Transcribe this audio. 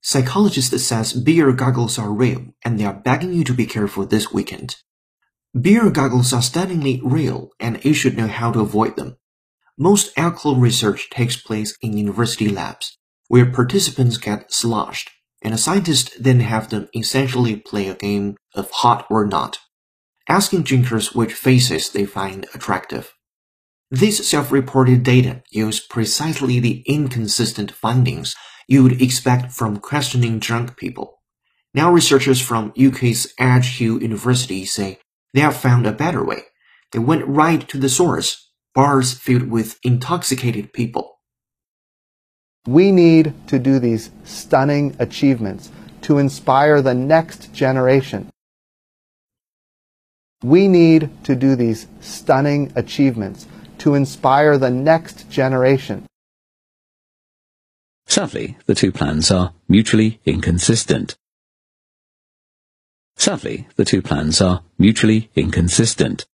Psychologist says beer goggles are real and they are begging you to be careful this weekend. Beer goggles are stunningly real and you should know how to avoid them. Most alcohol research takes place in university labs, where participants get sloshed, and scientists then have them essentially play a game of hot or not, asking drinkers which faces they find attractive. These self-reported data use precisely the inconsistent findings you would expect from questioning drunk people. Now researchers from UK's Edge Hill University say they have found a better way. They went right to the source, bars filled with intoxicated people. We need to do these stunning achievements to inspire the next generation. We need to do these stunning achievements to inspire the next generation. Sadly, the two plans are mutually inconsistent. Sadly, the two plans are mutually inconsistent.